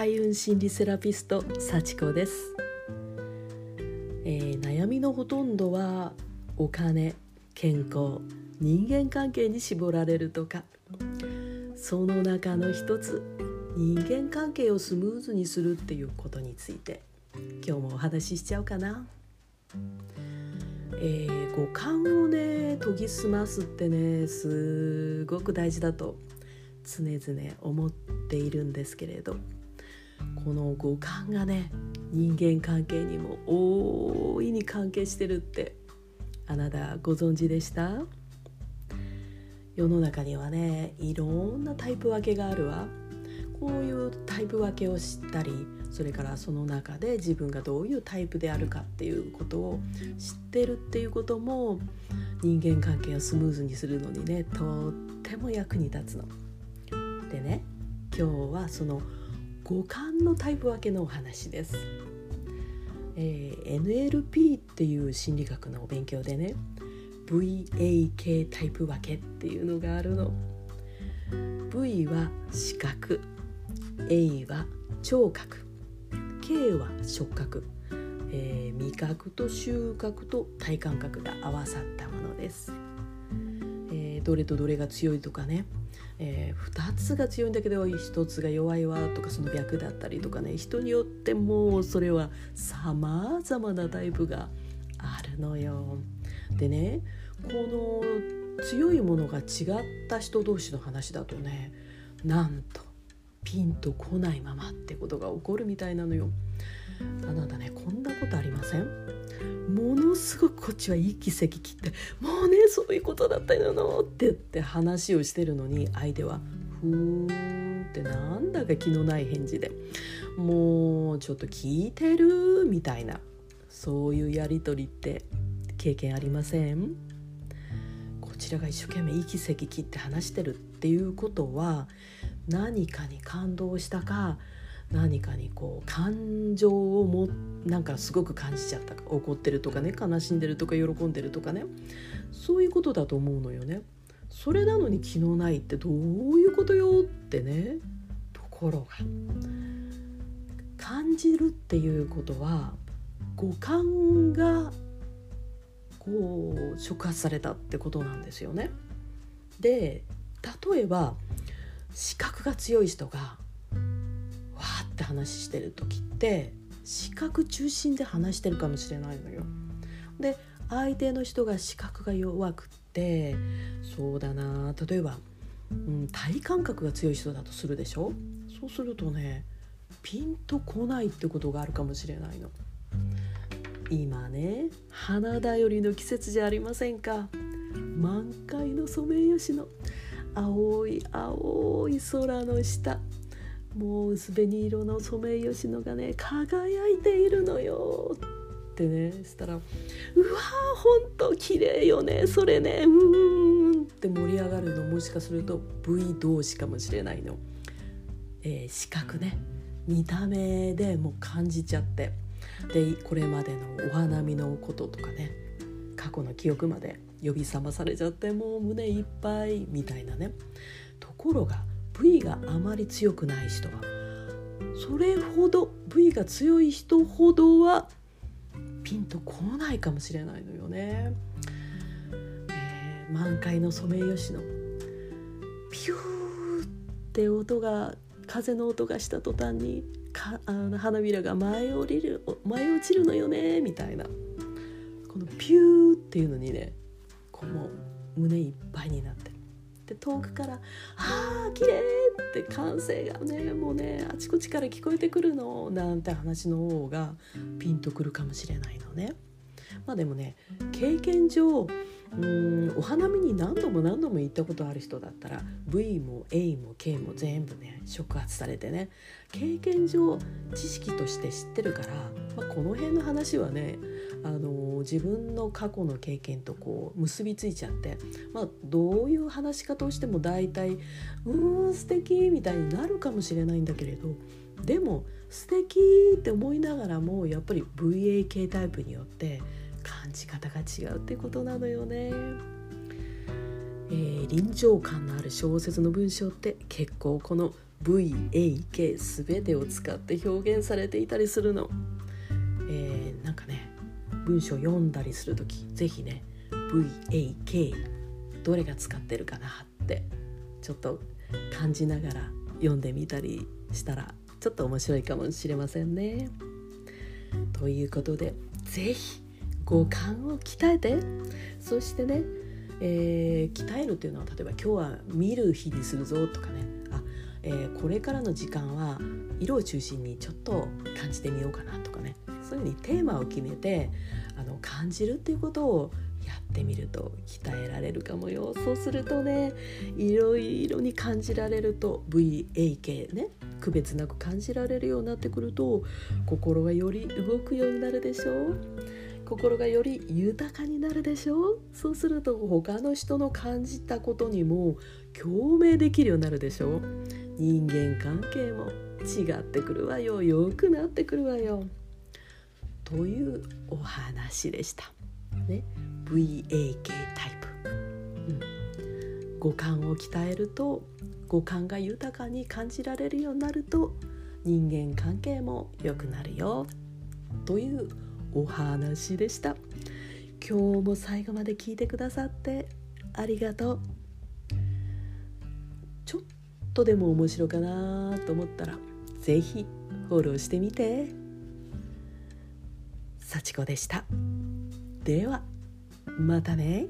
開運心理セラピスト幸子です、えー、悩みのほとんどはお金健康人間関係に絞られるとか。その中の一つ人間関係をスムーズにするっていうことについて今日もお話ししちゃおうかな。えー、五感をね研ぎ澄ますってねすごく大事だと常々思っているんですけれど。この五感がね人間関係にも大いに関係してるってあなたご存知でした？世の中にはねいろんなタイプ分けがあるわこういうタイプ分けを知ったりそれからその中で自分がどういうタイプであるかっていうことを知ってるっていうことも人間関係をスムーズにするのにねとっても役に立つの。でね今日はその五感のタイプ分けのお話です。えー、NLP っていう心理学のお勉強でね VAK タイプ分けっていうのがあるの。V は視覚 A は聴覚 K は触覚、えー、味覚と収穫と体感覚が合わさったものです、えー、どれとどれが強いとかね、えー、2つが強いんだけど1つが弱いわとかその逆だったりとかね人によってもうそれはさまざまなタイプがあるのよ。でねこの強いものが違った人同士の話だとねなんとピンとこないままってことが起こるみたいなのよ。あなたねこんなことありません？ものすごくこっちは息せき切って「もうねそういうことだったよの」って言って話をしてるのに相手は「ふーん」ってなんだか気のない返事で「もうちょっと聞いてる」みたいなそういうやり取りって経験ありません？こちらが一生懸命息せき切って話してるっていうことは何かに感動したか何かにこう感情をもなんかすごく感じちゃったか怒ってるとかね悲しんでるとか喜んでるとかねそういうことだと思うのよね。それなのに気のないってどういうことよってねところが感じるっていうことは五感がこう触発されたってことなんですよね。で例えば視覚が強い人がって話してる時って視覚中心で話してるかもしれないのよ。で相手の人が視覚が弱くってそうだな例えば、うん、体感覚が強い人だとするでしょ？そうするとねピンとこないってことがあるかもしれないの。今ね花だよりの季節じゃありませんか満開のソメイヨシノ青い青い空の下もう薄紅色のソメイヨシノがね輝いているのよ。ってねしたら「うわーほんと綺麗よね。それねうん」って盛り上がるのもしかすると V 同士かもしれないの、えー、視覚ね。見た目でもう感じちゃって。でこれまでのお花見のこととかね過去の記憶まで呼び覚まされちゃってもう胸いっぱいみたいなね。ところが V があまり強くない人はそれほど V が強い人ほどはピンとこないかもしれないのよね。えー、満開のソメイヨシノ。ピューって音が風の音がした途端にかあの花びらが舞い降りる舞い落ちるのよねみたいな。このピューっていうのにねこうもう胸いっぱいになって。で遠くから「あー綺麗って歓声がねもうねあちこちから聞こえてくるのなんて話の方がピンとくるかもしれないのね。まあでもね経験上うんお花見に何度も何度も行ったことある人だったら V も A も K も全部ね触発されてね経験上知識として知ってるから、まあ、この辺の話はねあの自分の過去の経験とこう結びついちゃって、まあ、どういう話し方をしても大体「うーん素敵みたいになるかもしれないんだけれどでも素敵って思いながらもやっぱり VAK タイプによって感じ方が違うってことなのよね。えー、臨場感のある小説の文章って結構この VAK 全てを使って表現されていたりするの。文章読んだりする時是非ね VAK どれが使ってるかなってちょっと感じながら読んでみたりしたらちょっと面白いかもしれませんね。ということで是非五感を鍛えてそしてね、えー、鍛えるっていうのは例えば今日は見る日にするぞとかねあ、えー、これからの時間は色を中心にちょっと感じてみようかなとかねそういうふうにテーマを決めてあの感じるっていうことをやってみると鍛えられるかもよ。そうするとねいろいろに感じられると VAK ね区別なく感じられるようになってくると心がより動くようになるでしょう。心がより豊かになるでしょう。そうすると他の人の感じたことにも共鳴できるようになるでしょう。人間関係も違ってくるわよ。良くなってくるわよ。というお話でした。ね、VAK タイプ、うん、五感を鍛えると五感が豊かに感じられるようになると人間関係も良くなるよ。というお話でした。今日も最後まで聞いてくださってありがとう。ちょっとでも面白かなと思ったら是非フォローしてみて。幸子でした。ではまたね。